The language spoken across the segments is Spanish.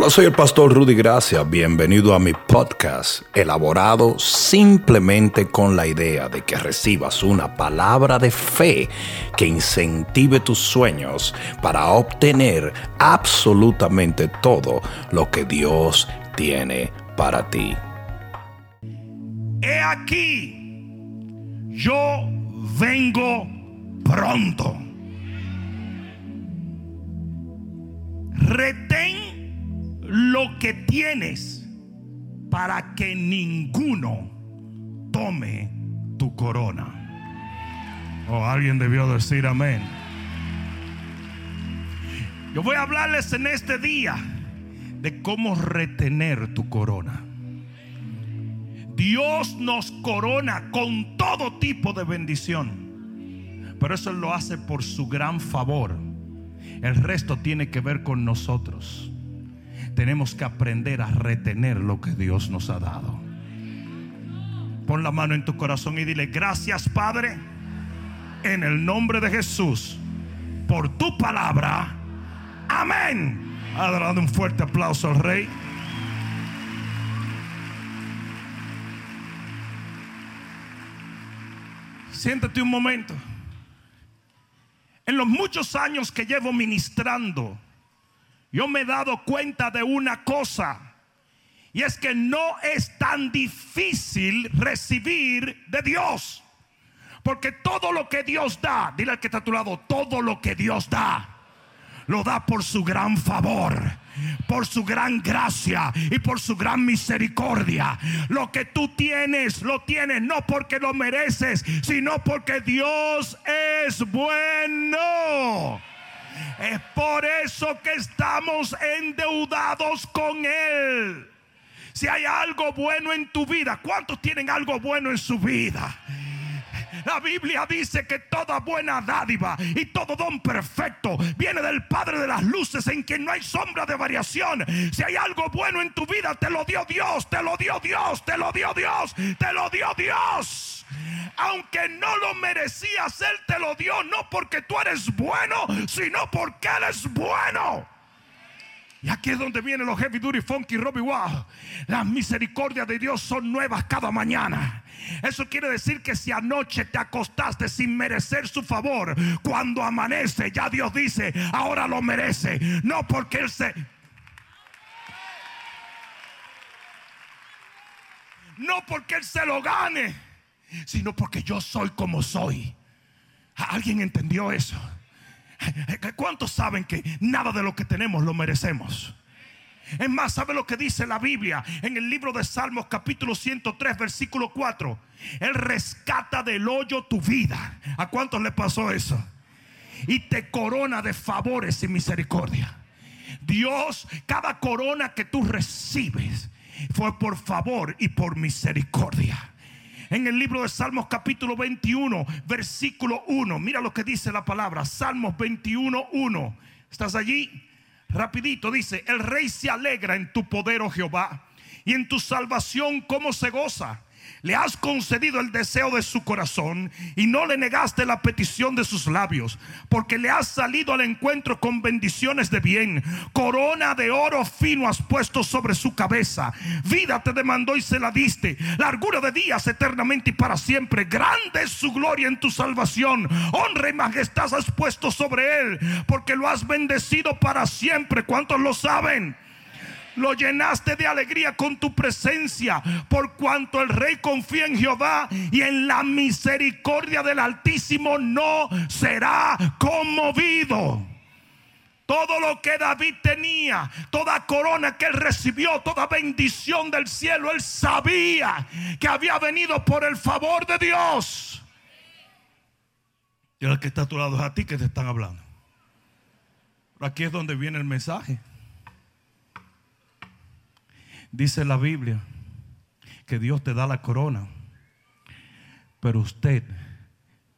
Hola, soy el pastor Rudy Gracia. Bienvenido a mi podcast, elaborado simplemente con la idea de que recibas una palabra de fe que incentive tus sueños para obtener absolutamente todo lo que Dios tiene para ti. He aquí, yo vengo pronto. Retén lo que tienes para que ninguno tome tu corona. O oh, alguien debió decir amén. Yo voy a hablarles en este día de cómo retener tu corona. Dios nos corona con todo tipo de bendición. Pero eso lo hace por su gran favor. El resto tiene que ver con nosotros. Tenemos que aprender a retener lo que Dios nos ha dado. Pon la mano en tu corazón y dile, gracias Padre, en el nombre de Jesús, por tu palabra. Amén. Ha dado un fuerte aplauso al rey. Siéntate un momento. En los muchos años que llevo ministrando, yo me he dado cuenta de una cosa. Y es que no es tan difícil recibir de Dios. Porque todo lo que Dios da, dile al que está a tu lado, todo lo que Dios da, lo da por su gran favor por su gran gracia y por su gran misericordia. Lo que tú tienes, lo tienes no porque lo mereces, sino porque Dios es bueno. Es por eso que estamos endeudados con Él. Si hay algo bueno en tu vida, ¿cuántos tienen algo bueno en su vida? La Biblia dice que toda buena dádiva y todo don perfecto viene del Padre de las luces en quien no hay sombra de variación. Si hay algo bueno en tu vida, te lo dio Dios, te lo dio Dios, te lo dio Dios, te lo dio Dios. Aunque no lo merecías, Él te lo dio no porque tú eres bueno, sino porque Él es bueno. Y aquí es donde vienen los heavy duty funky Robbie Wow. Las misericordias de Dios son nuevas cada mañana. Eso quiere decir que si anoche te acostaste sin merecer su favor, cuando amanece ya Dios dice, ahora lo merece. No porque Él se... No porque Él se lo gane, sino porque yo soy como soy. ¿Alguien entendió eso? ¿Cuántos saben que nada de lo que tenemos lo merecemos? Es más, ¿sabe lo que dice la Biblia en el libro de Salmos capítulo 103 versículo 4? Él rescata del hoyo tu vida. ¿A cuántos le pasó eso? Y te corona de favores y misericordia. Dios, cada corona que tú recibes fue por favor y por misericordia en el libro de Salmos capítulo 21, versículo 1. Mira lo que dice la palabra. Salmos 21, 1. ¿Estás allí? Rapidito dice, el rey se alegra en tu poder, oh Jehová, y en tu salvación como se goza le has concedido el deseo de su corazón y no le negaste la petición de sus labios, porque le has salido al encuentro con bendiciones de bien. Corona de oro fino has puesto sobre su cabeza. Vida te demandó y se la diste. Largura de días eternamente y para siempre. Grande es su gloria en tu salvación. Honra y majestad has puesto sobre él, porque lo has bendecido para siempre. ¿Cuántos lo saben? Lo llenaste de alegría con tu presencia, por cuanto el rey confía en Jehová y en la misericordia del Altísimo no será conmovido. Todo lo que David tenía, toda corona que él recibió, toda bendición del cielo, él sabía que había venido por el favor de Dios. Y el que está a tu lado es a ti que te están hablando. aquí es donde viene el mensaje. Dice la Biblia que Dios te da la corona, pero usted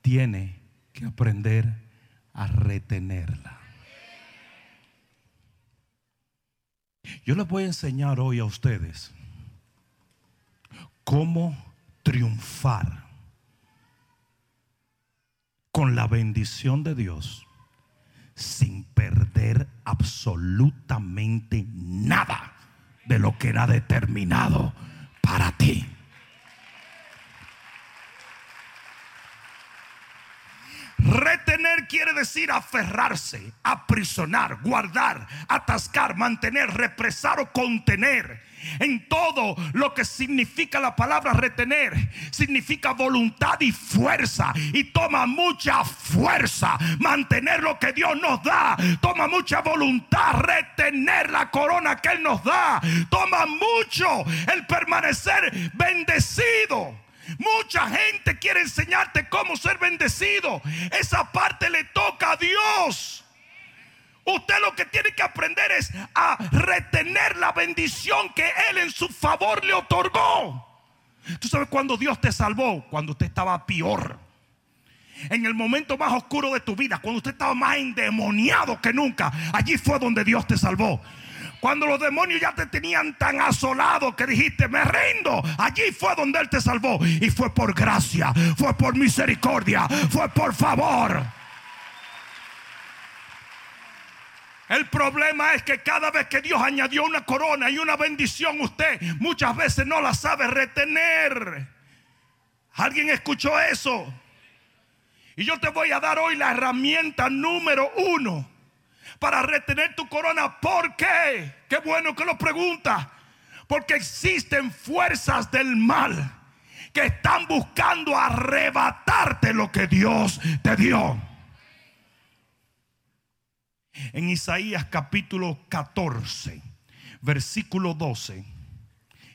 tiene que aprender a retenerla. Yo les voy a enseñar hoy a ustedes cómo triunfar con la bendición de Dios sin perder absolutamente nada de lo que era determinado para ti. Retener quiere decir aferrarse, aprisionar, guardar, atascar, mantener, represar o contener. En todo lo que significa la palabra retener, significa voluntad y fuerza. Y toma mucha fuerza mantener lo que Dios nos da. Toma mucha voluntad retener la corona que Él nos da. Toma mucho el permanecer bendecido. Mucha gente quiere enseñarte cómo ser bendecido. Esa parte le toca a Dios. Usted lo que tiene que aprender es a retener la bendición que Él en su favor le otorgó. Tú sabes cuando Dios te salvó, cuando usted estaba peor. En el momento más oscuro de tu vida, cuando usted estaba más endemoniado que nunca, allí fue donde Dios te salvó. Cuando los demonios ya te tenían tan asolado que dijiste, me rindo. Allí fue donde Él te salvó. Y fue por gracia, fue por misericordia, fue por favor. El problema es que cada vez que Dios añadió una corona y una bendición, usted muchas veces no la sabe retener. ¿Alguien escuchó eso? Y yo te voy a dar hoy la herramienta número uno para retener tu corona. ¿Por qué? Qué bueno que lo pregunta. Porque existen fuerzas del mal que están buscando arrebatarte lo que Dios te dio. En Isaías capítulo 14, versículo 12.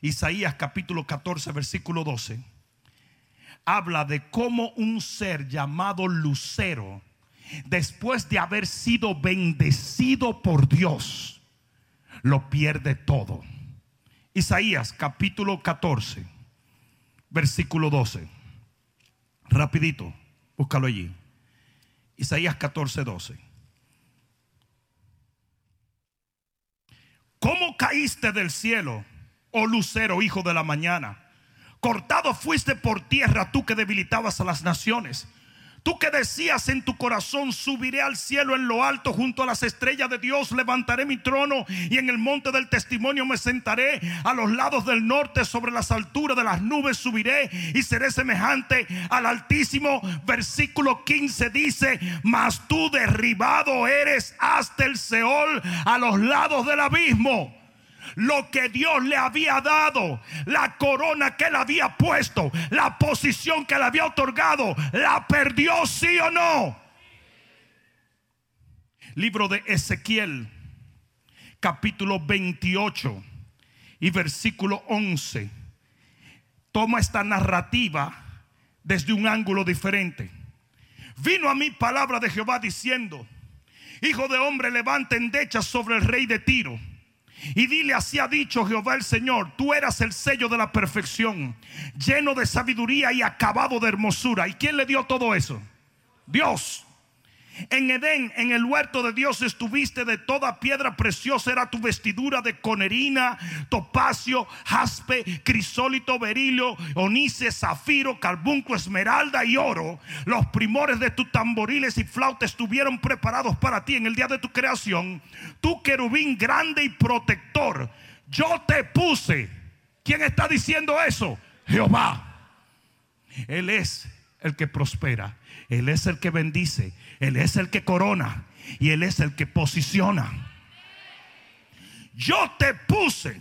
Isaías capítulo 14, versículo 12. Habla de cómo un ser llamado Lucero después de haber sido bendecido por Dios, lo pierde todo. Isaías capítulo 14, versículo 12. Rapidito, búscalo allí. Isaías 14, 12. ¿Cómo caíste del cielo, oh lucero, hijo de la mañana? Cortado fuiste por tierra, tú que debilitabas a las naciones. Tú que decías en tu corazón, subiré al cielo en lo alto junto a las estrellas de Dios, levantaré mi trono y en el monte del testimonio me sentaré a los lados del norte, sobre las alturas de las nubes subiré y seré semejante al Altísimo. Versículo 15 dice, mas tú derribado eres hasta el Seol, a los lados del abismo lo que Dios le había dado, la corona que le había puesto, la posición que le había otorgado, la perdió sí o no. Libro de Ezequiel, capítulo 28 y versículo 11. Toma esta narrativa desde un ángulo diferente. Vino a mí palabra de Jehová diciendo, Hijo de hombre, levanta endechas sobre el rey de Tiro y dile, así ha dicho Jehová el Señor, tú eras el sello de la perfección, lleno de sabiduría y acabado de hermosura. ¿Y quién le dio todo eso? Dios. En Edén, en el huerto de Dios, estuviste de toda piedra preciosa. Era tu vestidura de conerina, topacio, jaspe, crisólito, berilio, onice, zafiro, carbunco, esmeralda y oro. Los primores de tus tamboriles y flautas estuvieron preparados para ti en el día de tu creación. Tu querubín grande y protector. Yo te puse. ¿Quién está diciendo eso? Jehová. Él es el que prospera. Él es el que bendice. Él es el que corona. Y Él es el que posiciona. Yo te puse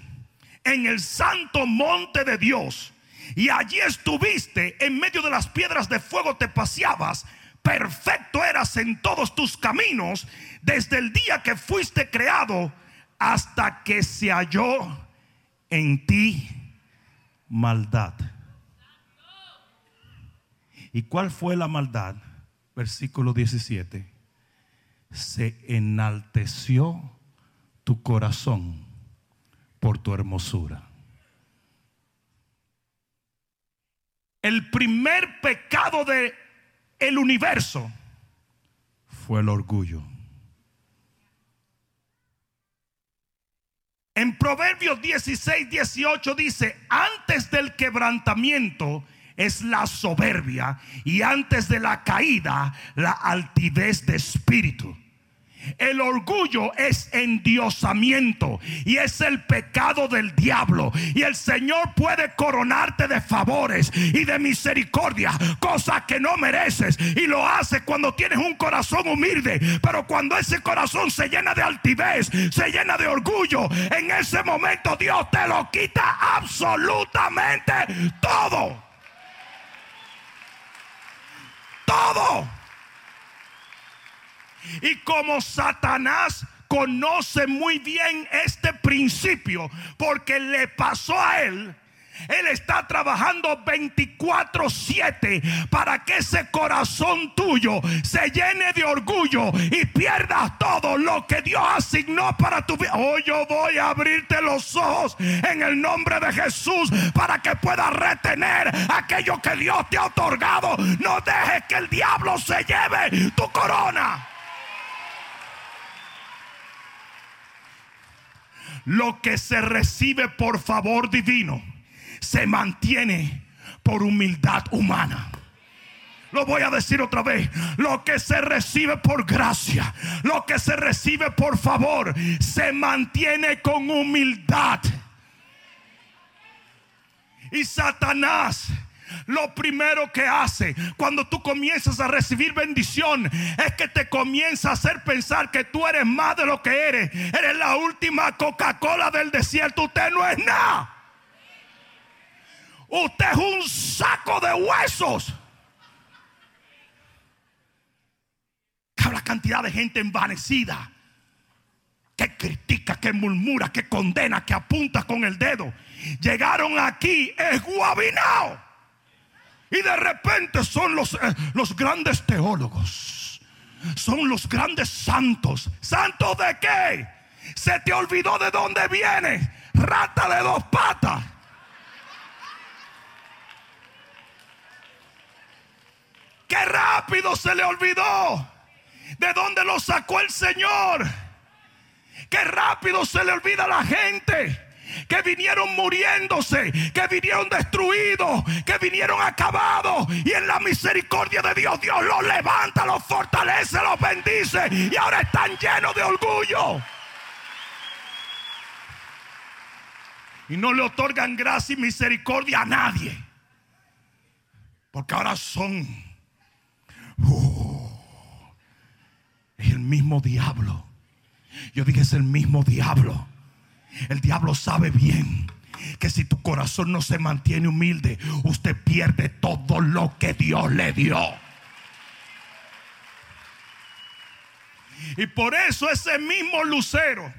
en el santo monte de Dios. Y allí estuviste en medio de las piedras de fuego, te paseabas. Perfecto eras en todos tus caminos desde el día que fuiste creado hasta que se halló en ti maldad. ¿Y cuál fue la maldad? Versículo 17. Se enalteció tu corazón por tu hermosura. El primer pecado de el universo fue el orgullo. En Proverbios 16, 18 dice, antes del quebrantamiento es la soberbia y antes de la caída la altivez de espíritu. El orgullo es endiosamiento y es el pecado del diablo. Y el Señor puede coronarte de favores y de misericordia, cosas que no mereces. Y lo hace cuando tienes un corazón humilde. Pero cuando ese corazón se llena de altivez, se llena de orgullo, en ese momento Dios te lo quita absolutamente todo. Todo. Y como Satanás conoce muy bien este principio, porque le pasó a él, él está trabajando 24/7 para que ese corazón tuyo se llene de orgullo y pierdas todo lo que Dios asignó para tu vida. Hoy yo voy a abrirte los ojos en el nombre de Jesús para que puedas retener aquello que Dios te ha otorgado. No dejes que el diablo se lleve tu corona. Lo que se recibe por favor divino se mantiene por humildad humana. Lo voy a decir otra vez. Lo que se recibe por gracia, lo que se recibe por favor, se mantiene con humildad. Y Satanás lo primero que hace cuando tú comienzas a recibir bendición es que te comienza a hacer pensar que tú eres más de lo que eres. Eres la última Coca-Cola del desierto. Usted no es nada. Usted es un saco de huesos. La cantidad de gente envanecida que critica, que murmura, que condena, que apunta con el dedo. Llegaron aquí esguabinados. Y de repente son los, eh, los grandes teólogos. Son los grandes santos. ¿Santos de qué? Se te olvidó de dónde viene. Rata de dos patas. Qué rápido se le olvidó. ¿De dónde lo sacó el Señor? Qué rápido se le olvida a la gente que vinieron muriéndose, que vinieron destruidos, que vinieron acabados. Y en la misericordia de Dios, Dios los levanta, los fortalece, los bendice. Y ahora están llenos de orgullo. Y no le otorgan gracia y misericordia a nadie. Porque ahora son uh, el mismo diablo. Yo dije es el mismo diablo el diablo sabe bien que si tu corazón no se mantiene humilde, usted pierde todo lo que Dios le dio. Y por eso ese mismo lucero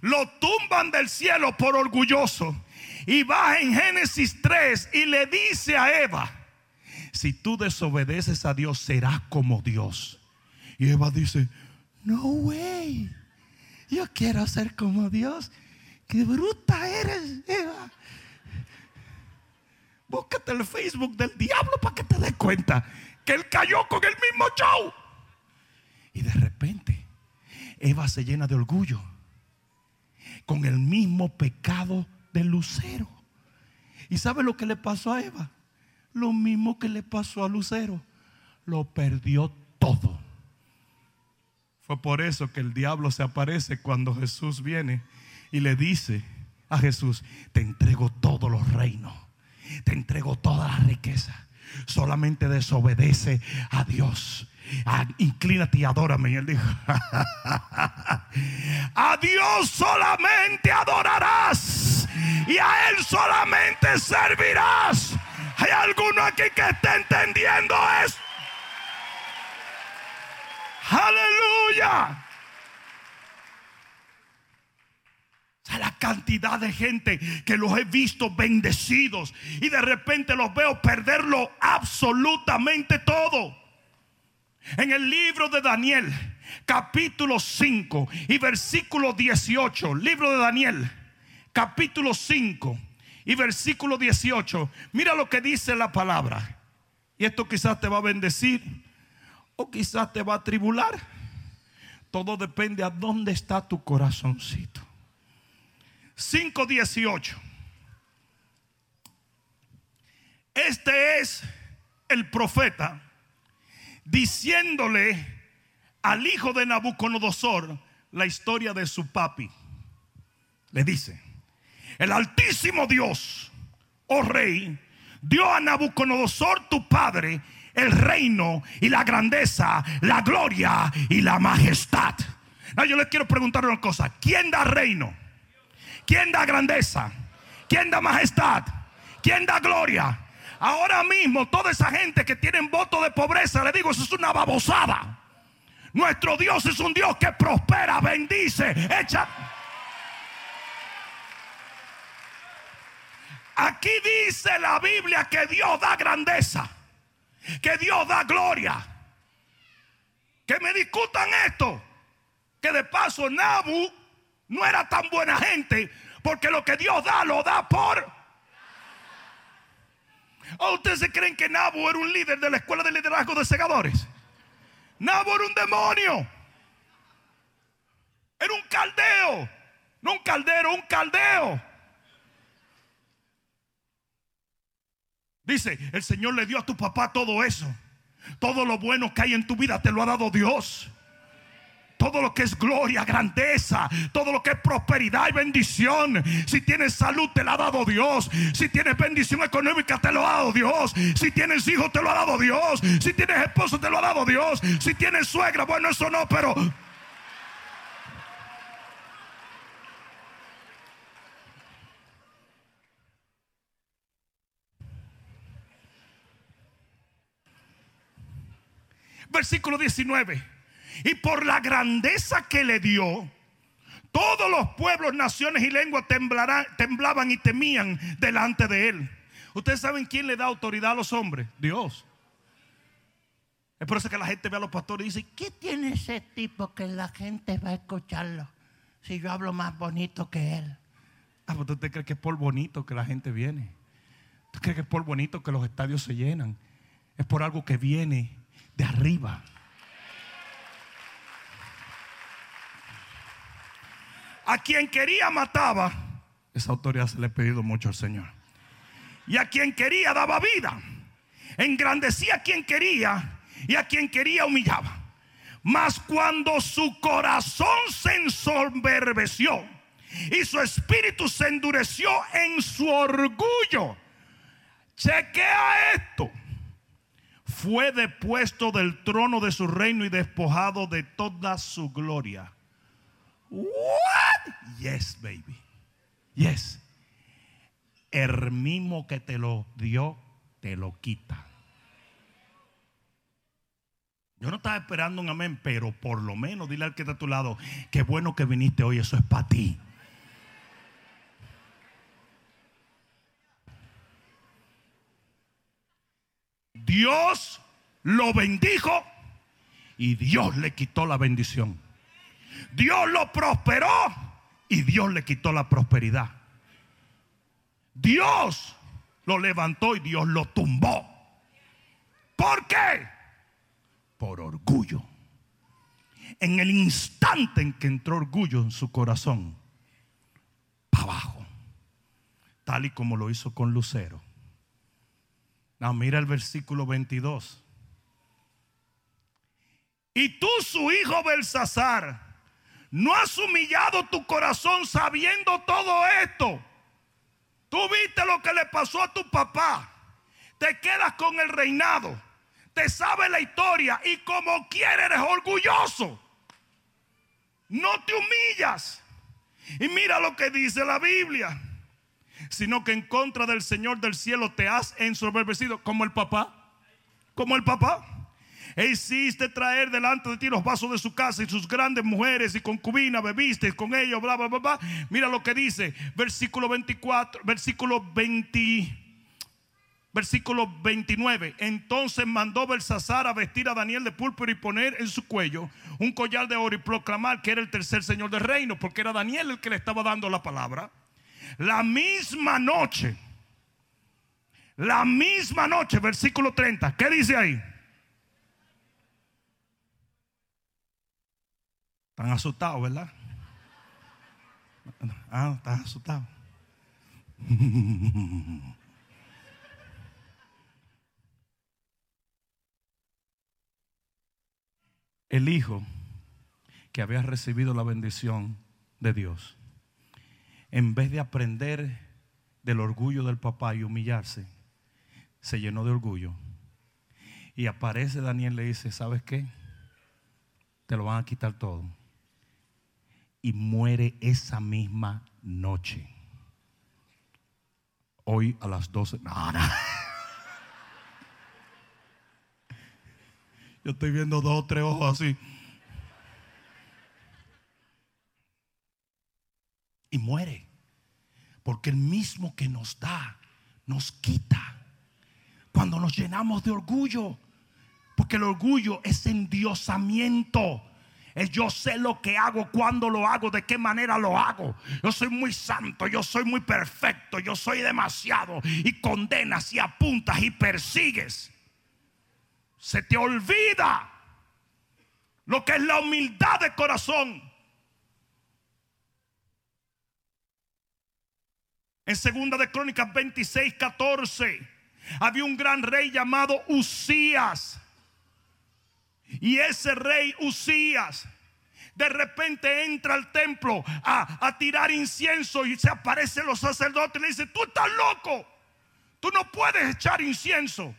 lo tumban del cielo por orgulloso. Y va en Génesis 3 y le dice a Eva, si tú desobedeces a Dios serás como Dios. Y Eva dice, no way, yo quiero ser como Dios. Qué bruta eres, Eva. Búscate el Facebook del diablo para que te des cuenta que él cayó con el mismo show. Y de repente, Eva se llena de orgullo con el mismo pecado del lucero. ¿Y sabe lo que le pasó a Eva? Lo mismo que le pasó a Lucero. Lo perdió todo. Fue por eso que el diablo se aparece cuando Jesús viene y le dice a Jesús, te entrego todos los reinos, te entrego toda la riqueza. Solamente desobedece a Dios. Ah, inclínate y adórame. Y él dijo: A Dios solamente adorarás y a Él solamente servirás. ¿Hay alguno aquí que esté entendiendo eso? Aleluya. la cantidad de gente que los he visto bendecidos y de repente los veo perderlo absolutamente todo. En el libro de Daniel, capítulo 5 y versículo 18, libro de Daniel, capítulo 5 y versículo 18, mira lo que dice la palabra. Y esto quizás te va a bendecir o quizás te va a tribular. Todo depende a dónde está tu corazoncito. 5.18. Este es el profeta diciéndole al hijo de Nabucodonosor la historia de su papi. Le dice, el altísimo Dios, oh rey, dio a Nabucodonosor tu padre el reino y la grandeza, la gloria y la majestad. yo le quiero preguntar una cosa. ¿Quién da reino? ¿Quién da grandeza? ¿Quién da majestad? ¿Quién da gloria? Ahora mismo toda esa gente que tienen voto de pobreza, le digo, eso es una babosada. Nuestro Dios es un Dios que prospera, bendice, echa. Aquí dice la Biblia que Dios da grandeza, que Dios da gloria. Que me discutan esto, que de paso Nabu no era tan buena gente, porque lo que Dios da lo da por... ¿O ustedes se creen que Nabu era un líder de la escuela de liderazgo de segadores? Nabu era un demonio. Era un caldeo. No un caldero, un caldeo. Dice, el Señor le dio a tu papá todo eso. Todo lo bueno que hay en tu vida te lo ha dado Dios. Todo lo que es gloria, grandeza, todo lo que es prosperidad y bendición. Si tienes salud, te la ha dado Dios. Si tienes bendición económica, te lo ha dado Dios. Si tienes hijos, te lo ha dado Dios. Si tienes esposo, te lo ha dado Dios. Si tienes suegra, bueno, eso no, pero versículo 19. Y por la grandeza que le dio, todos los pueblos, naciones y lenguas temblaban y temían delante de él. Ustedes saben quién le da autoridad a los hombres? Dios. Es por eso que la gente ve a los pastores y dice, ¿qué tiene ese tipo que la gente va a escucharlo? Si yo hablo más bonito que él. Ah, pues, ¿tú te crees que es por bonito que la gente viene? ¿Tú crees que es por bonito que los estadios se llenan? Es por algo que viene arriba. A quien quería mataba. Esa autoridad se le ha pedido mucho al Señor. Y a quien quería daba vida. Engrandecía a quien quería y a quien quería humillaba. Mas cuando su corazón se ensoberbeció y su espíritu se endureció en su orgullo, chequea esto fue depuesto del trono de su reino y despojado de toda su gloria. What? Yes, baby. Yes. El mismo que te lo dio, te lo quita. Yo no estaba esperando un amén, pero por lo menos dile al que está a tu lado, qué bueno que viniste hoy, eso es para ti. Dios lo bendijo y Dios le quitó la bendición. Dios lo prosperó y Dios le quitó la prosperidad. Dios lo levantó y Dios lo tumbó. ¿Por qué? Por orgullo. En el instante en que entró orgullo en su corazón, para abajo, tal y como lo hizo con Lucero no, mira el versículo 22. Y tú, su hijo Belsasar, no has humillado tu corazón sabiendo todo esto. Tú viste lo que le pasó a tu papá. Te quedas con el reinado. Te sabe la historia y como quieres eres orgulloso. No te humillas. Y mira lo que dice la Biblia sino que en contra del Señor del cielo te has ensoberbecido como el papá, como el papá. E hiciste traer delante de ti los vasos de su casa y sus grandes mujeres y concubinas, bebiste con ellos, bla, bla, bla, bla. Mira lo que dice, versículo 24, versículo 20. Versículo 29. Entonces mandó Belsasar a vestir a Daniel de púrpura y poner en su cuello un collar de oro y proclamar que era el tercer señor del reino, porque era Daniel el que le estaba dando la palabra. La misma noche, la misma noche, versículo 30, ¿qué dice ahí? Están asustados, ¿verdad? Ah, están asustados. El hijo que había recibido la bendición de Dios, en vez de aprender del orgullo del papá y humillarse, se llenó de orgullo. Y aparece Daniel le dice, ¿sabes qué? Te lo van a quitar todo. Y muere esa misma noche. Hoy a las 12. No, Yo estoy viendo dos o tres ojos así. Y muere. Porque el mismo que nos da, nos quita. Cuando nos llenamos de orgullo. Porque el orgullo es endiosamiento. Es yo sé lo que hago, cuándo lo hago, de qué manera lo hago. Yo soy muy santo, yo soy muy perfecto, yo soy demasiado. Y condenas y apuntas y persigues. Se te olvida lo que es la humildad de corazón. En segunda de Crónicas 26, 14, había un gran rey llamado Usías. Y ese rey Usías de repente entra al templo a, tirar incienso y se aparecen los sacerdotes y le dice, tú estás loco, tú no puedes echar incienso.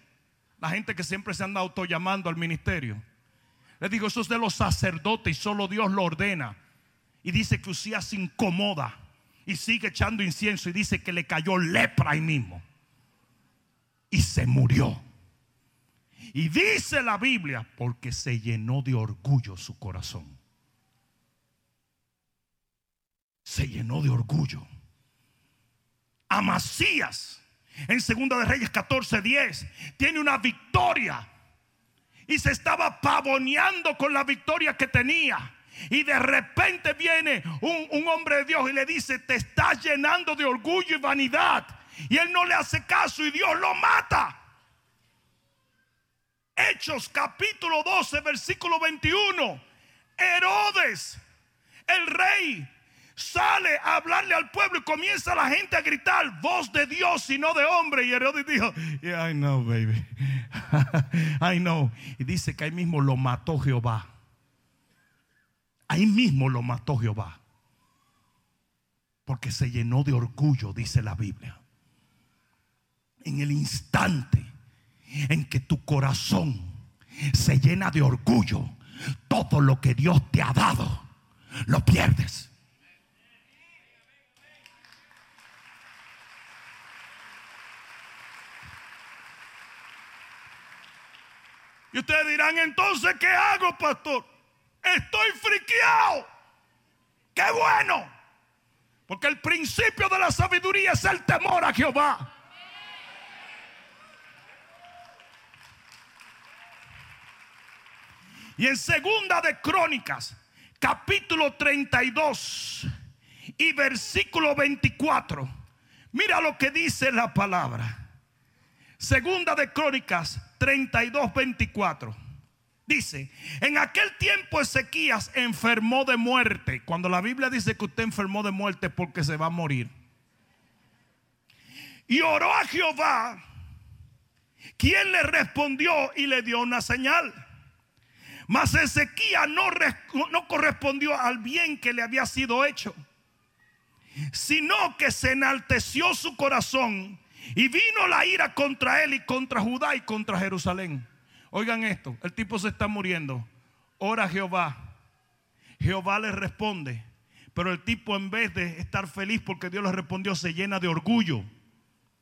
La gente que siempre se anda autollamando al ministerio. Le digo, eso es de los sacerdotes y solo Dios lo ordena. Y dice que Usías se incomoda y sigue echando incienso y dice que le cayó lepra ahí mismo. Y se murió. Y dice la Biblia, porque se llenó de orgullo su corazón. Se llenó de orgullo. Amasías, en Segunda de Reyes 14:10, tiene una victoria. Y se estaba pavoneando con la victoria que tenía. Y de repente viene un, un, hombre de Dios y le dice, te estás llenando de orgullo y vanidad. Y él no le hace caso y Dios lo mata. Hechos capítulo 12, versículo 21. Herodes, el rey, sale a hablarle al pueblo y comienza la gente a gritar voz de Dios y no de hombre. Y Herodes dijo, yeah, I know, baby. I know. Y dice que ahí mismo lo mató Jehová. Ahí mismo lo mató Jehová. Porque se llenó de orgullo, dice la Biblia. En el instante en que tu corazón se llena de orgullo, todo lo que Dios te ha dado, lo pierdes. Y ustedes dirán, entonces, ¿qué hago, pastor? Estoy friqueado. Qué bueno. Porque el principio de la sabiduría es el temor a Jehová. Y en segunda de Crónicas, capítulo 32 y versículo 24. Mira lo que dice la palabra. Segunda de Crónicas 32, 24. Dice, en aquel tiempo Ezequías enfermó de muerte. Cuando la Biblia dice que usted enfermó de muerte porque se va a morir. Y oró a Jehová, quien le respondió y le dio una señal. Mas Ezequías no, no correspondió al bien que le había sido hecho, sino que se enalteció su corazón y vino la ira contra él y contra Judá y contra Jerusalén. Oigan esto, el tipo se está muriendo. Ora Jehová. Jehová le responde. Pero el tipo en vez de estar feliz porque Dios le respondió, se llena de orgullo.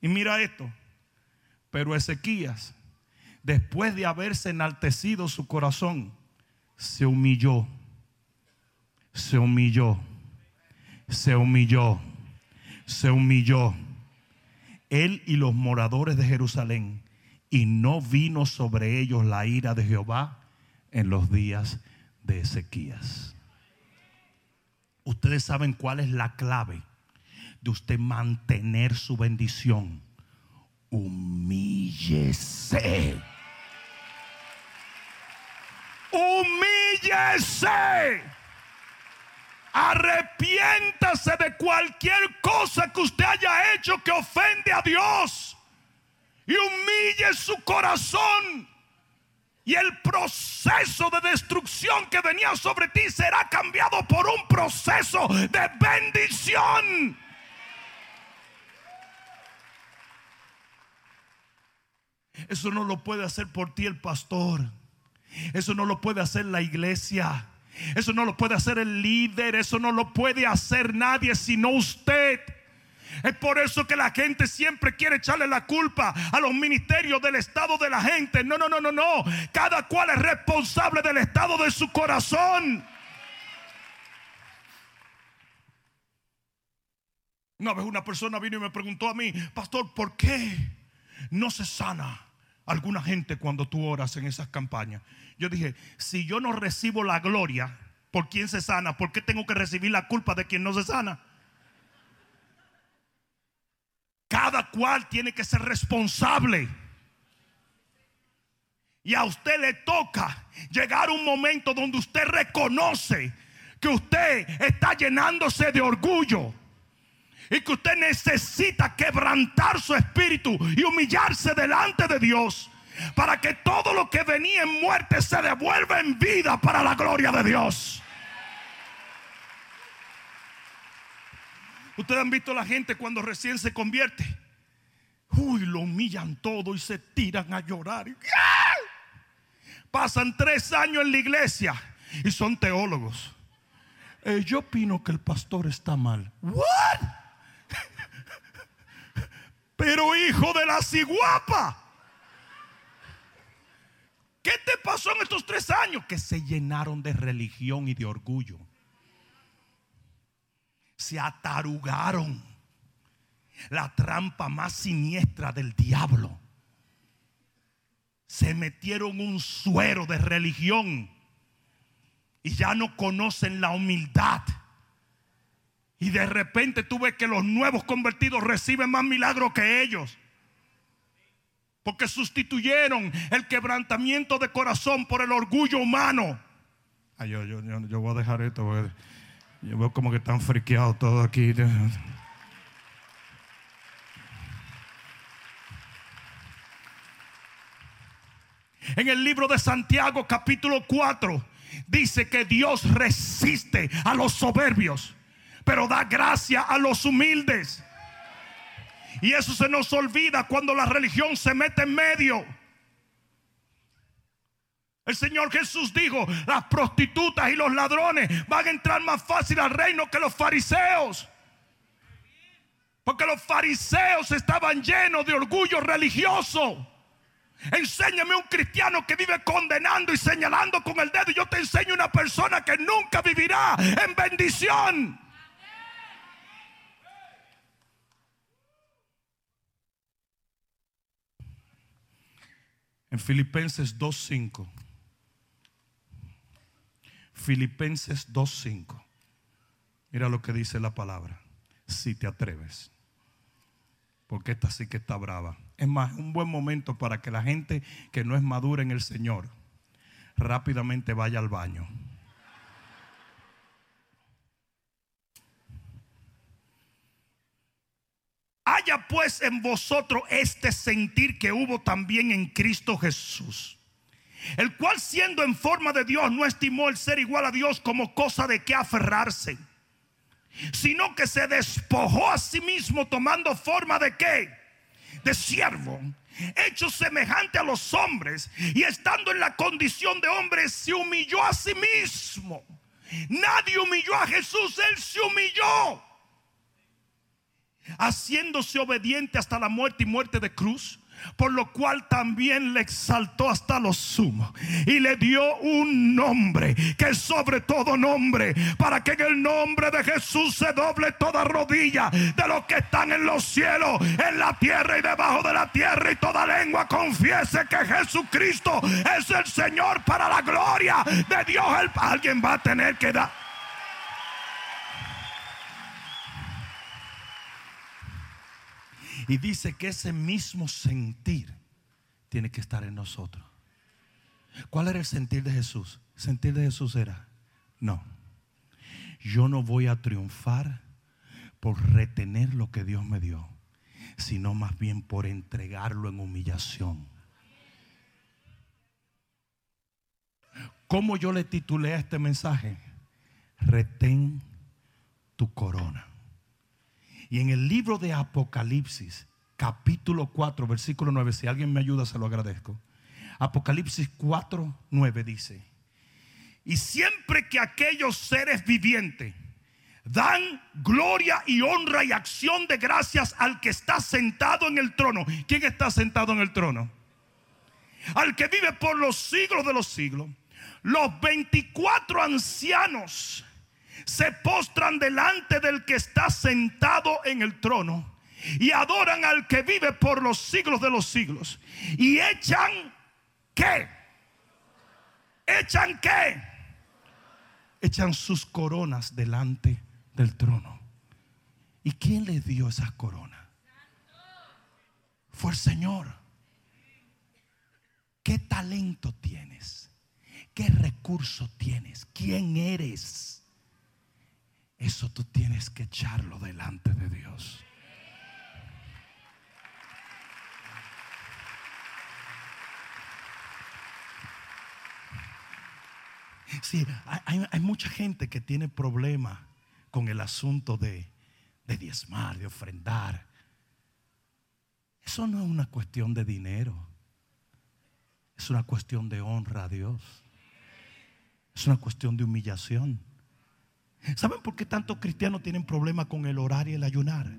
Y mira esto. Pero Ezequías después de haberse enaltecido su corazón, se humilló, se humilló, se humilló, se humilló. Él y los moradores de Jerusalén, y no vino sobre ellos la ira de Jehová en los días de Ezequías. Ustedes saben cuál es la clave de usted mantener su bendición. Humíllese. humíllese. Arrepiéntase de cualquier cosa que usted haya hecho que ofende a Dios. Y humille su corazón. Y el proceso de destrucción que venía sobre ti será cambiado por un proceso de bendición. Eso no lo puede hacer por ti el pastor. Eso no lo puede hacer la iglesia. Eso no lo puede hacer el líder. Eso no lo puede hacer nadie sino usted. Es por eso que la gente siempre quiere echarle la culpa a los ministerios del estado de la gente. No, no, no, no, no. Cada cual es responsable del estado de su corazón. Una vez una persona vino y me preguntó a mí, pastor, ¿por qué no se sana alguna gente cuando tú oras en esas campañas? Yo dije, si yo no recibo la gloria por quien se sana, ¿por qué tengo que recibir la culpa de quien no se sana? Cada cual tiene que ser responsable. Y a usted le toca llegar un momento donde usted reconoce que usted está llenándose de orgullo. Y que usted necesita quebrantar su espíritu y humillarse delante de Dios. Para que todo lo que venía en muerte se devuelva en vida para la gloria de Dios. Ustedes han visto a la gente cuando recién se convierte. Uy, lo humillan todo y se tiran a llorar. Pasan tres años en la iglesia y son teólogos. Eh, yo opino que el pastor está mal. ¿What? Pero hijo de la ciguapa. ¿Qué te pasó en estos tres años? Que se llenaron de religión y de orgullo se atarugaron. La trampa más siniestra del diablo. Se metieron un suero de religión y ya no conocen la humildad. Y de repente tú ves que los nuevos convertidos reciben más milagros que ellos. Porque sustituyeron el quebrantamiento de corazón por el orgullo humano. Ay, yo, yo, yo, voy a dejar esto. Yo veo como que están friqueados todos aquí. En el libro de Santiago capítulo 4 dice que Dios resiste a los soberbios, pero da gracia a los humildes. Y eso se nos olvida cuando la religión se mete en medio. El Señor Jesús dijo, las prostitutas y los ladrones van a entrar más fácil al reino que los fariseos. Porque los fariseos estaban llenos de orgullo religioso. Enséñame un cristiano que vive condenando y señalando con el dedo. Y yo te enseño una persona que nunca vivirá en bendición. En Filipenses 2.5 Filipenses 2.5. Mira lo que dice la palabra. Si te atreves. Porque esta sí que está brava. Es más, un buen momento para que la gente que no es madura en el Señor rápidamente vaya al baño. Haya pues en vosotros este sentir que hubo también en Cristo Jesús el cual siendo en forma de Dios no estimó el ser igual a Dios como cosa de que aferrarse, sino que se despojó a sí mismo tomando forma de qué? De siervo, hecho semejante a los hombres y estando en la condición de hombre se humilló a sí mismo. Nadie humilló a Jesús, él se humilló. Haciéndose obediente hasta la muerte y muerte de cruz por lo cual también le exaltó hasta lo sumo y le dio un nombre que es sobre todo nombre, para que en el nombre de Jesús se doble toda rodilla de los que están en los cielos, en la tierra y debajo de la tierra, y toda lengua confiese que Jesucristo es el Señor para la gloria de Dios. alguien va a tener que dar. Y dice que ese mismo sentir tiene que estar en nosotros. ¿Cuál era el sentir de Jesús? El sentir de Jesús era, no, yo no voy a triunfar por retener lo que Dios me dio, sino más bien por entregarlo en humillación. ¿Cómo yo le titulé a este mensaje? Retén tu corona. Y en el libro de Apocalipsis, capítulo 4, versículo 9, si alguien me ayuda, se lo agradezco. Apocalipsis 4, 9 dice, y siempre que aquellos seres vivientes dan gloria y honra y acción de gracias al que está sentado en el trono. ¿Quién está sentado en el trono? Al que vive por los siglos de los siglos. Los 24 ancianos se postran delante del que está sentado en el trono y adoran al que vive por los siglos de los siglos. Y echan qué? ¿Echan qué? Echan sus coronas delante del trono. ¿Y quién le dio esas coronas? Fue el Señor. ¿Qué talento tienes? ¿Qué recurso tienes? ¿Quién eres? Eso tú tienes que echarlo delante de Dios. Sí, hay, mucha gente que tiene problemas con el asunto de, de diezmar, de ofrendar. Eso no es una cuestión de dinero. Es una cuestión de honra a Dios. Es una cuestión de humillación. ¿Saben por qué tantos cristianos tienen problemas con el orar y el ayunar?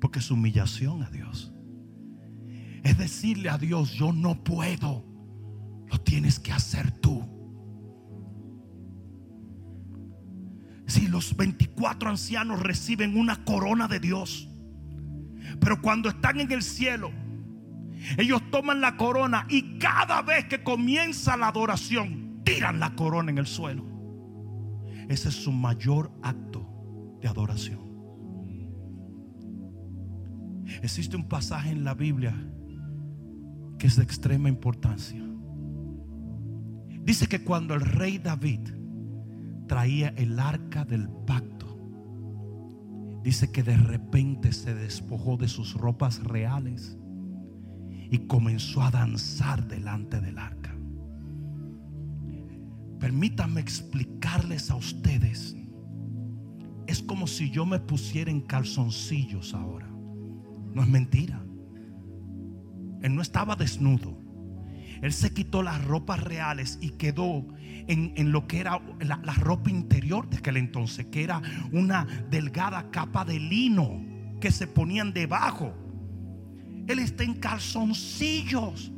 Porque es humillación a Dios. Es decirle a Dios, yo no puedo. Lo tienes que hacer tú. Si los 24 ancianos reciben una corona de Dios, pero cuando están en el cielo, ellos toman la corona y cada vez que comienza la adoración, tiran la corona en el suelo. Ese es su mayor acto de adoración. Existe un pasaje en la Biblia que es de extrema importancia. Dice que cuando el rey David traía el arca del pacto. Dice que de repente se despojó de sus ropas reales y comenzó a danzar delante del arca. Permítanme explicarles a ustedes. Es como si yo me pusiera en calzoncillos ahora. No es mentira. Él no estaba desnudo. Él se quitó las ropas reales y quedó en, lo que era la, la, ropa interior de aquel entonces, que era una delgada capa de lino que se ponían debajo. Él está en calzoncillos.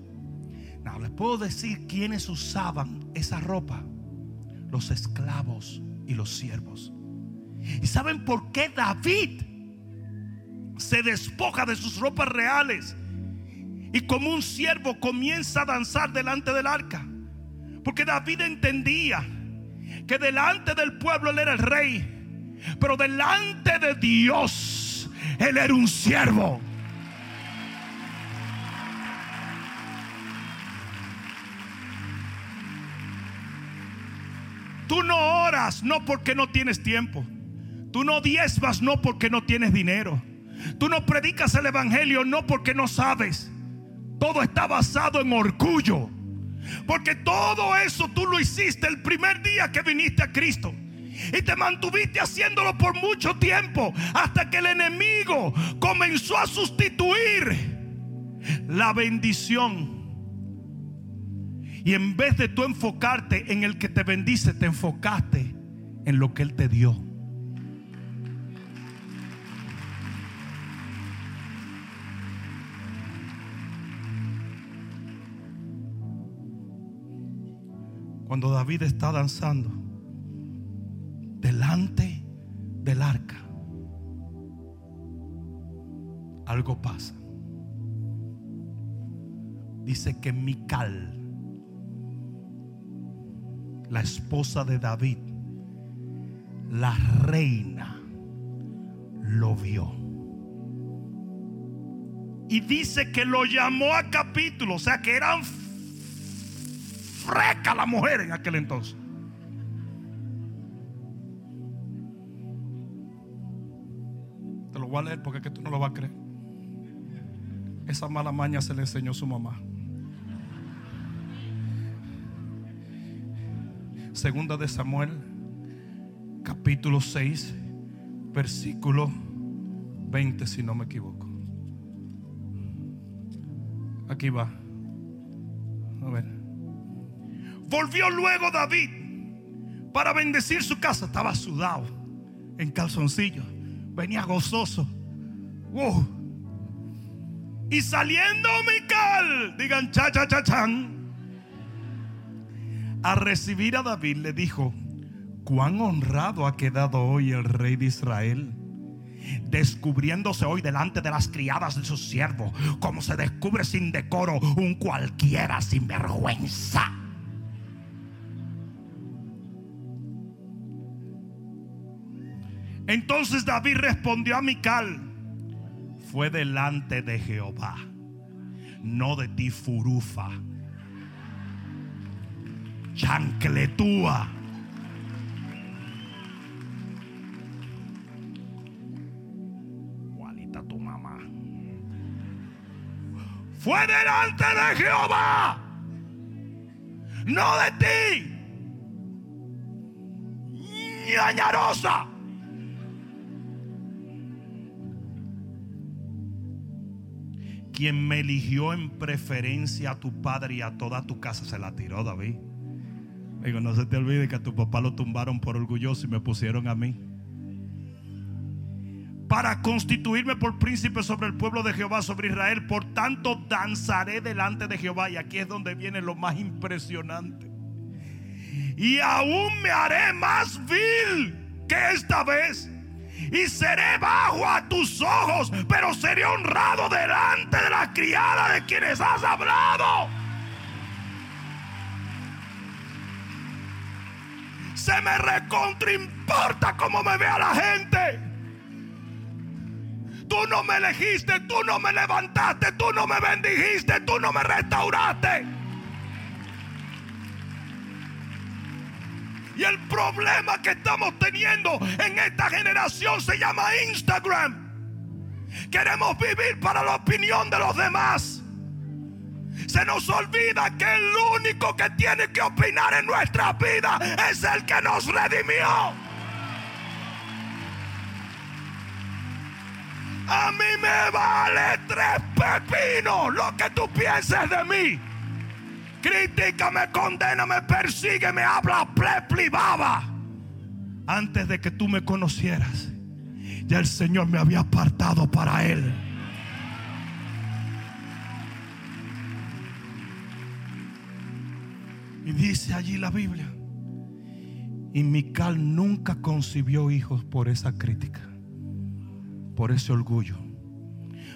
No, les puedo decir quiénes usaban esa ropa: los esclavos y los siervos. ¿Y saben por qué David se despoja de sus ropas reales? Y como un siervo comienza a danzar delante del arca. Porque David entendía que delante del pueblo él era el rey. Pero delante de Dios él era un siervo. Tú no oras no porque no tienes tiempo. Tú no diezmas no porque no tienes dinero. Tú no predicas el evangelio no porque no sabes. Todo está basado en orgullo. Porque todo eso tú lo hiciste el primer día que viniste a Cristo. Y te mantuviste haciéndolo por mucho tiempo. Hasta que el enemigo comenzó a sustituir la bendición. Y en vez de tú enfocarte en el que te bendice, te enfocaste en lo que Él te dio. cuando David está danzando delante del arca, algo pasa. Dice que Mical, la esposa de David, la reina, lo vio. Y dice que lo llamó a capítulo, o sea que eran freca la mujer en aquel entonces. Te lo voy a leer porque tú no lo vas a creer. Esa mala maña se le enseñó su mamá. Segunda de Samuel, capítulo 6, versículo 20, si no me equivoco. Aquí va. A ver. Volvió luego David para bendecir su casa. Estaba sudado, en calzoncillo. Venía gozoso. Y saliendo Mical, digan cha cha cha chan, a recibir a David le dijo: Cuán honrado ha quedado hoy el rey de Israel descubriéndose hoy delante de las criadas de su siervo, como se descubre sin decoro un cualquiera sin vergüenza. Entonces David respondió a Mical, fue delante de Jehová, no de ti furufa, chancletúa fue delante de Jehová, no de ti. Ñañarosa. Quien me eligió en preferencia a tu padre y a toda tu casa se la tiró, David. Digo, no se te olvide que a tu papá lo tumbaron por orgulloso y me pusieron a mí para constituirme por príncipe sobre el pueblo de Jehová, sobre Israel. Por tanto, danzaré delante de Jehová. Y aquí es donde viene lo más impresionante. Y aún me haré más vil que esta vez. Y seré bajo a tus ojos, pero seré honrado delante de la criada de quienes has hablado. Se me recontra importa cómo me vea la gente. Tú no me elegiste, tú no me levantaste, tú no me bendijiste, tú no me restauraste. Y el problema que estamos teniendo en esta generación se llama Instagram. Queremos vivir para la opinión de los demás. Se nos olvida que el único que tiene que opinar en nuestra vida es el que nos redimió. A mí me vale tres pepinos lo que tú pienses de mí. Críticame, condéname, persígueme, habla plepli baba. Antes de que tú me conocieras, ya el Señor me había apartado para Él. Y dice allí la Biblia. Y Mical nunca concibió hijos por esa crítica por ese orgullo.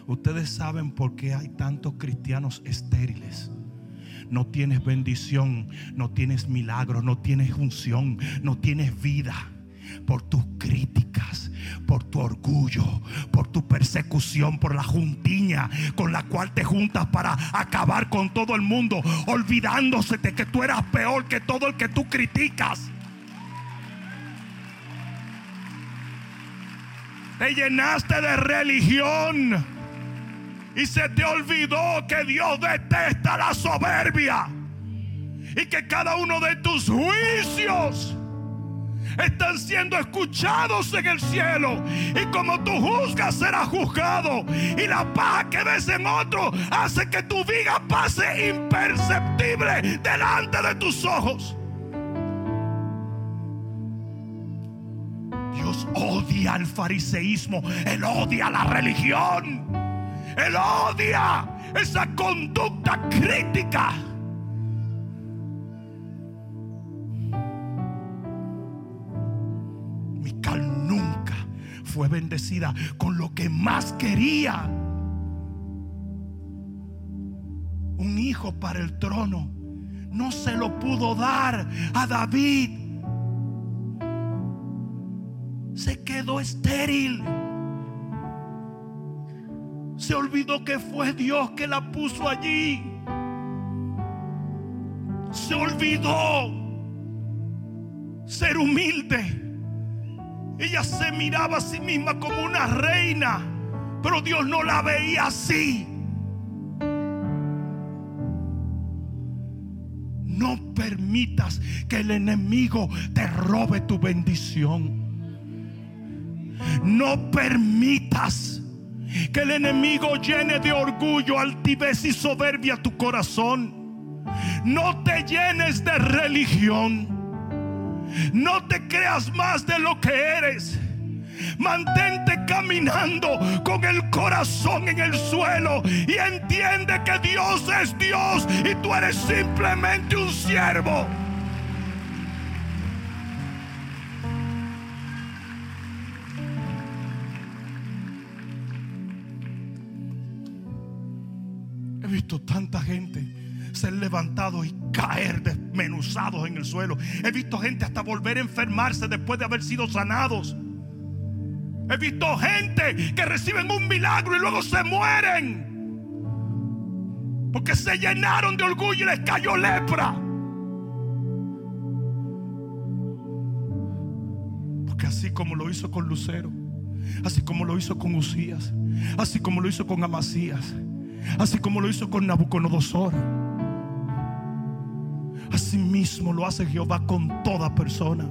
Ustedes saben por qué hay tantos cristianos estériles. No tienes bendición, no tienes milagro, no tienes unción, no tienes vida. Por tus críticas, por tu orgullo, por tu persecución, por la juntiña con la cual te juntas para acabar con todo el mundo, olvidándose de que tú eras peor que todo el que tú criticas. Te llenaste de religión. Y se te olvidó que Dios detesta la soberbia. Y que cada uno de tus juicios están siendo escuchados en el cielo. Y como tú juzgas, será juzgado. Y la paja que ves en otro hace que tu vida pase imperceptible delante de tus ojos. odia el fariseísmo, él odia la religión, él odia esa conducta crítica. Fue bendecida con lo que más quería. Un hijo para el trono. No se lo pudo dar a David se quedó estéril. Se olvidó que fue Dios que la puso allí. Se olvidó ser humilde. Ella se miraba a sí misma como una reina, pero Dios no la veía así. No permitas que el enemigo te robe tu bendición. No permitas que el enemigo llene de orgullo, altivez y soberbia tu corazón. No te llenes de religión. No te creas más de lo que eres. Mantente caminando con el corazón en el suelo y entiende que Dios es Dios y tú eres simplemente un siervo. He visto tanta gente ser levantado y caer desmenuzados en el suelo. He visto gente hasta volver a enfermarse después de haber sido sanados. He visto gente que reciben un milagro y luego se mueren. Porque se llenaron de orgullo y les cayó lepra. Porque así como lo hizo con Lucero, así como lo hizo con Usías, así como lo hizo con Amasías, así como lo hizo con Nabucodonosor, así mismo lo hace Jehová con toda persona.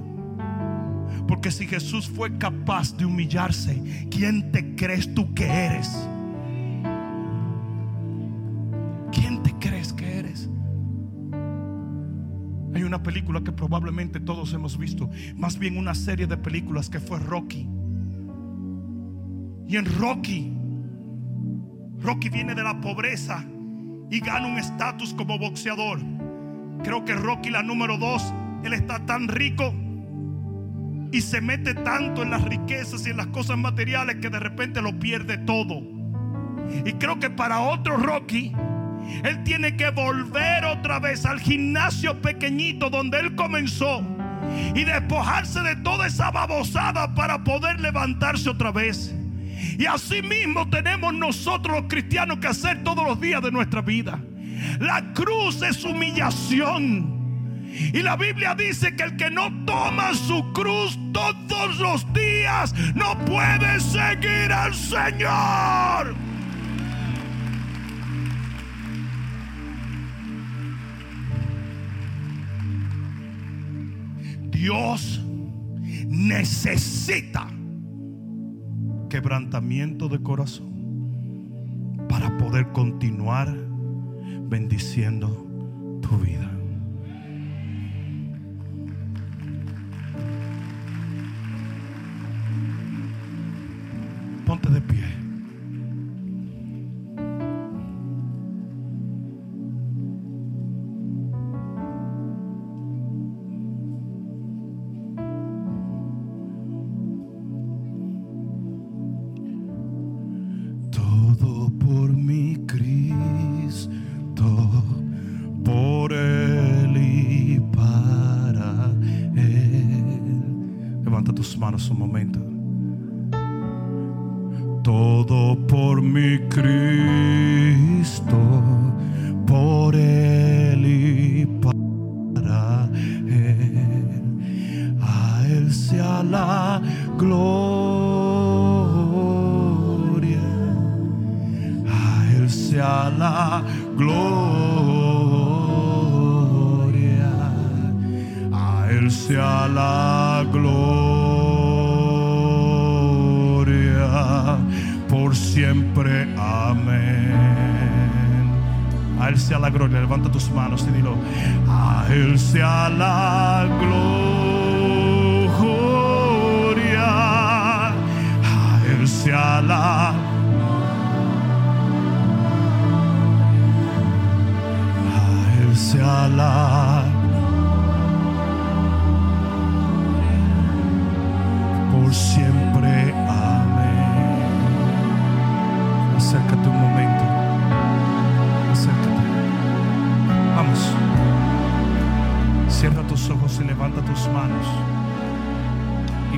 Porque si Jesús fue capaz de humillarse, ¿quién te crees tú que eres? ¿Quién te crees que eres? Hay una película que probablemente todos hemos visto, más bien una serie de películas que fue Rocky. Y en Rocky, Rocky viene de la pobreza y gana un estatus como boxeador. Creo que Rocky la número dos, él está tan rico y se mete tanto en las riquezas y en las cosas materiales que de repente lo pierde todo. Y creo que para otro Rocky, él tiene que volver otra vez al gimnasio pequeñito donde él comenzó y despojarse de toda esa babosada para poder levantarse otra vez. Y así mismo tenemos nosotros los cristianos que hacer todos los días de nuestra vida. La cruz es humillación. Y la Biblia dice que el que no toma su cruz todos los días no puede seguir al Señor. Dios necesita quebrantamiento de corazón para poder continuar bendiciendo tu vida. Ponte de pie. A Él la por siempre. Amén. Acércate un momento. Acércate. Vamos. Cierra tus ojos y levanta tus manos.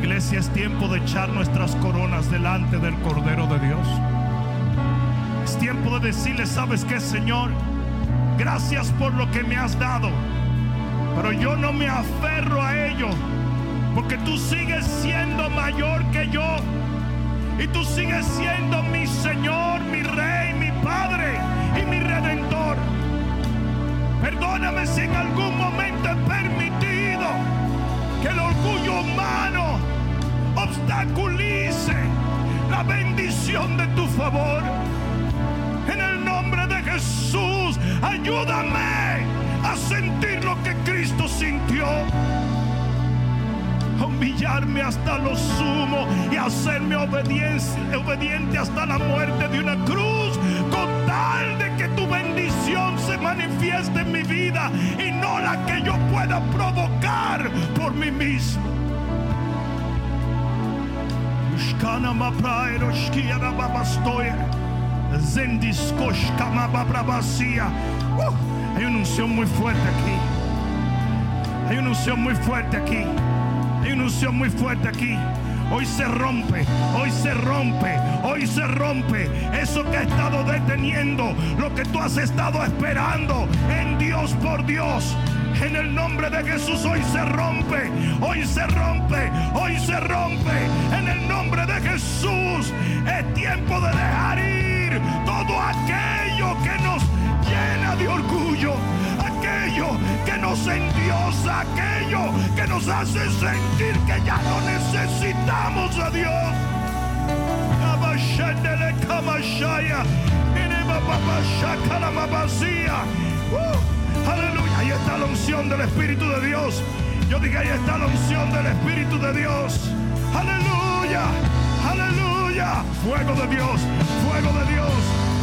Iglesia, es tiempo de echar nuestras coronas delante del Cordero de Dios. Es tiempo de decirle, ¿sabes qué, Señor? Gracias por lo que me has dado. Pero yo no me aferro a ello. Porque tú sigues siendo mayor que yo. Y tú sigues siendo mi Señor, mi Rey, mi Padre y mi Redentor. Perdón Perdóname si en algún momento he permitido que el orgullo humano obstaculice la bendición de tu favor. En el nombre de Jesús, ayúdame a sentir lo que Cristo sintió humillarme hasta lo sumo y hacerme obediente hasta la muerte de una cruz, con tal de que tu bendición se manifieste en mi vida y no la que yo pueda provocar por mí mismo. Uh, hay una unción muy fuerte aquí. Hay una unción muy fuerte aquí. Hay una unción muy fuerte aquí. Hoy se rompe, hoy se rompe, hoy se rompe eso que ha estado deteniendo, lo que tú has estado esperando en Dios por Dios. En el nombre de Jesús hoy se rompe, hoy se rompe, hoy se rompe. En el nombre de Jesús es tiempo de dejar ir todo aquello que nos llena de orgullo, aquello que nos endiosa, aquello que nos hace sentir que ya no necesitamos a Dios. Uh, aleluya, está la unción del Espíritu de Dios. Yo dije, ahí está la unción del Espíritu de Dios. Aleluya, aleluya. Fuego de Dios, fuego de Dios,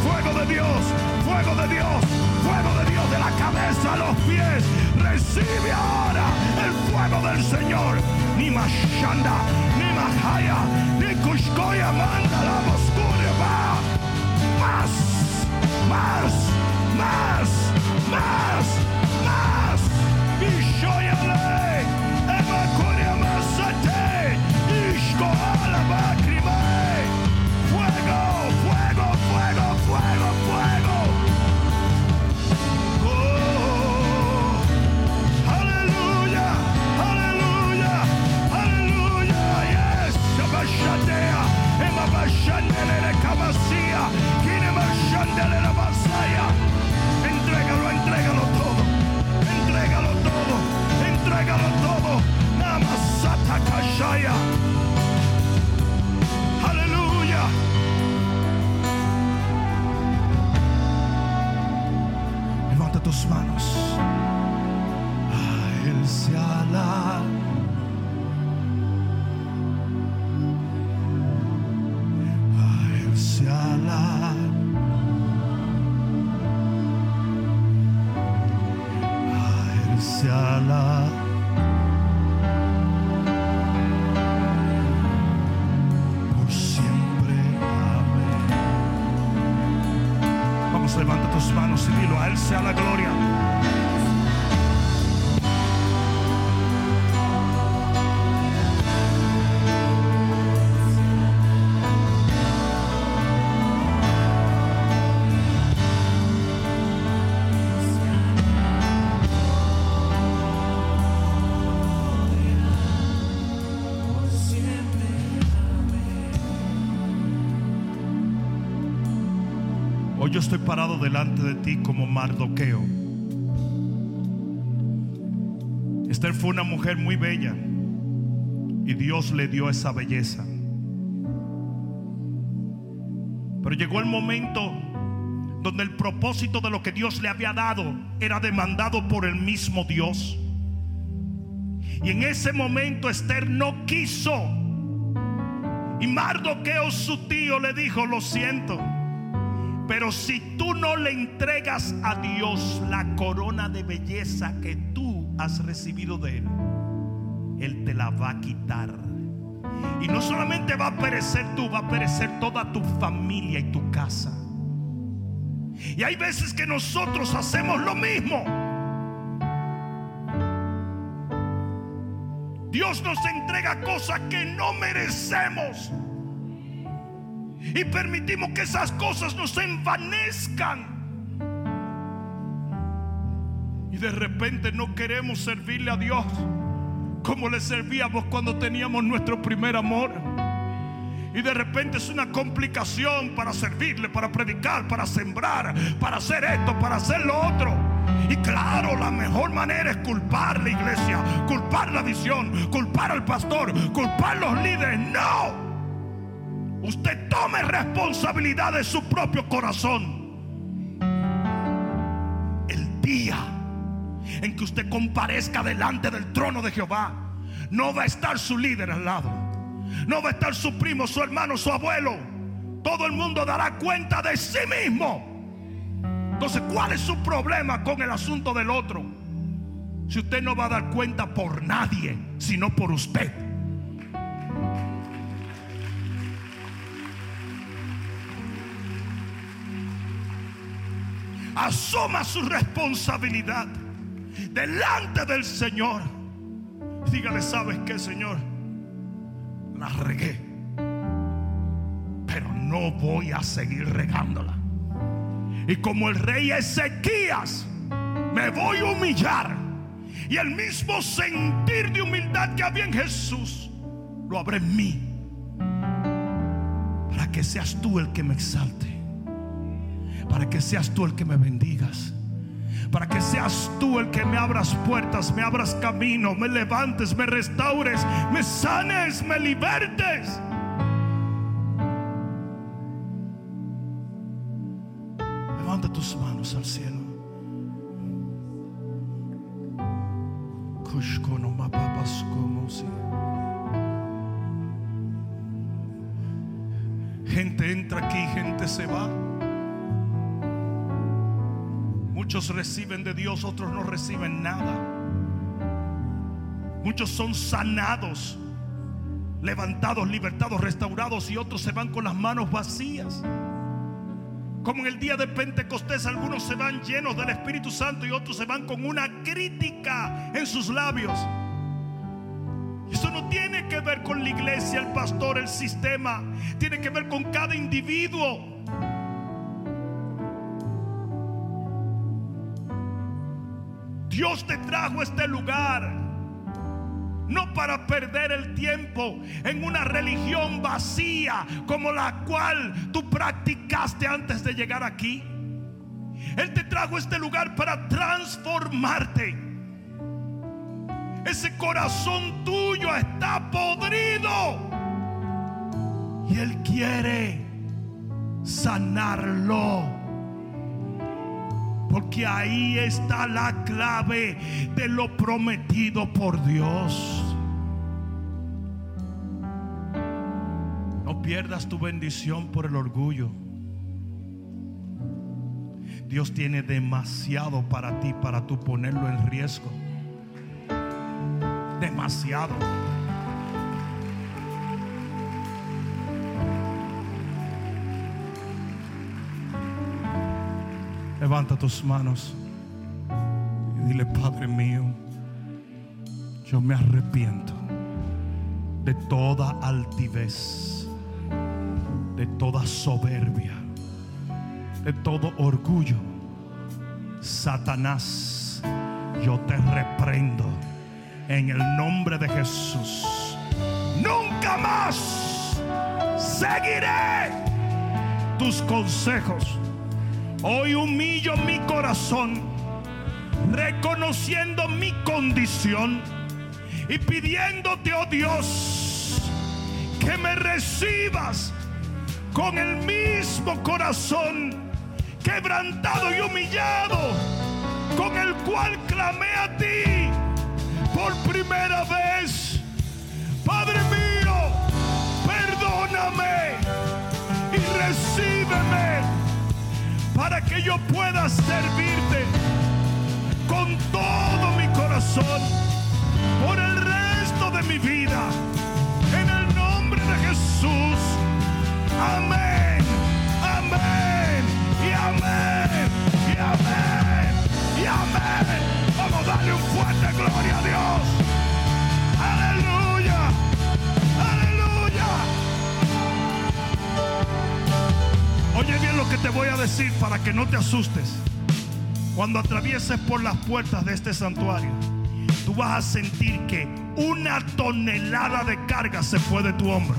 fuego de Dios, fuego de Dios, fuego de Dios de la cabeza a los pies. Recibe ahora el fuego del Señor. Ni más shanda, ni más haya, ni kushkoya manda la va. Más, más, más, más. Kashaya. Aleluya. Levanta tus manos. A Él sea la estoy parado delante de ti como Mardoqueo. Esther fue una mujer muy bella y Dios le dio esa belleza. Pero llegó el momento donde el propósito de lo que Dios le había dado era demandado por el mismo Dios. Y en ese momento Esther no quiso. Y Mardoqueo, su tío, le dijo, lo siento. Pero si tú no le entregas a Dios la corona de belleza que tú has recibido de Él, Él te la va a quitar. Y no solamente va a perecer tú, va a perecer toda tu familia y tu casa. Y hay veces que nosotros hacemos lo mismo. Dios nos entrega cosas que no merecemos. Y permitimos que esas cosas nos envanezcan. Y de repente no queremos servirle a Dios como le servíamos cuando teníamos nuestro primer amor. Y de repente es una complicación para servirle, para predicar, para sembrar, para hacer esto, para hacer lo otro. Y claro, la mejor manera es culpar la iglesia, culpar la visión, culpar al pastor, culpar los líderes. No. Usted tome responsabilidad de su propio corazón. El día en que usted comparezca delante del trono de Jehová, no va a estar su líder al lado. No va a estar su primo, su hermano, su abuelo. Todo el mundo dará cuenta de sí mismo. Entonces, ¿cuál es su problema con el asunto del otro? Si usted no va a dar cuenta por nadie, sino por usted. Asuma su responsabilidad delante del Señor. Dígale, ¿sabes qué, Señor? La regué. Pero no voy a seguir regándola. Y como el rey Ezequías, me voy a humillar. Y el mismo sentir de humildad que había en Jesús, lo habrá en mí. Para que seas tú el que me exalte. Para que seas tú el que me bendigas para que seas tú el que me abras puertas, me abras camino, me levantes, me restaures, me sanes, me libertes. Levanta tus manos al cielo. Gente entra aquí, gente se va. Muchos reciben de Dios, otros no reciben nada. Muchos son sanados, levantados, libertados, restaurados y otros se van con las manos vacías. Como en el día de Pentecostés, algunos se van llenos del Espíritu Santo y otros se van con una crítica en sus labios. Eso no tiene que ver con la iglesia, el pastor, el sistema. Tiene que ver con cada individuo. Dios te trajo este lugar. No para perder el tiempo en una religión vacía como la cual tú practicaste antes de llegar aquí. Él te trajo este lugar para transformarte. Ese corazón tuyo está podrido. Y Él quiere sanarlo. Porque ahí está la clave de lo prometido por Dios. No pierdas tu bendición por el orgullo. Dios tiene demasiado para ti para tú ponerlo en riesgo. Demasiado. Levanta tus manos y dile, Padre mío, yo me arrepiento de toda altivez, de toda soberbia, de todo orgullo. Satanás, yo te reprendo en el nombre de Jesús. Nunca más seguiré tus consejos Hoy humillo mi corazón, reconociendo mi condición y pidiéndote, oh Dios, que me recibas con el mismo corazón quebrantado y humillado con el cual clamé a ti por primera vez. Padre que yo pueda servirte con todo mi corazón por el resto de mi vida. En el nombre de Jesús. Amén. Amén. Y amén. Y amén. Y amén. Vamos a darle un fuerte gloria a Dios. Oye bien lo que te voy a decir para que no te asustes. Cuando atravieses por las puertas de este santuario, tú vas a sentir que una tonelada de carga se fue de tu hombro.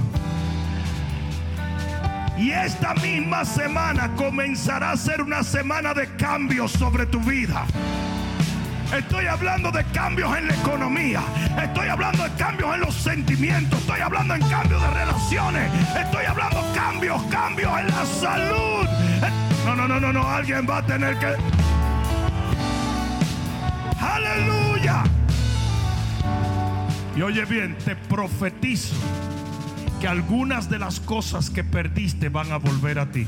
Y esta misma semana comenzará a ser una semana de cambios sobre tu vida. Estoy hablando de cambios en la economía. Estoy hablando de cambios en los sentimientos. Estoy hablando en cambios de relaciones. Estoy hablando cambios, cambios en la salud. No, no, no, no, no. Alguien va a tener que... Aleluya. Y oye bien, te profetizo que algunas de las cosas que perdiste van a volver a ti.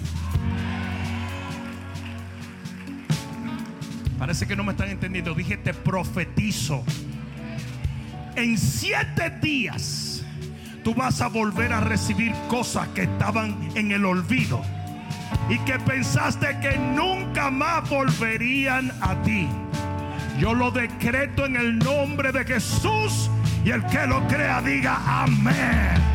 Parece que no me están entendiendo. Dije, te profetizo. En siete días tú vas a volver a recibir cosas que estaban en el olvido y que pensaste que nunca más volverían a ti. Yo lo decreto en el nombre de Jesús y el que lo crea diga amén.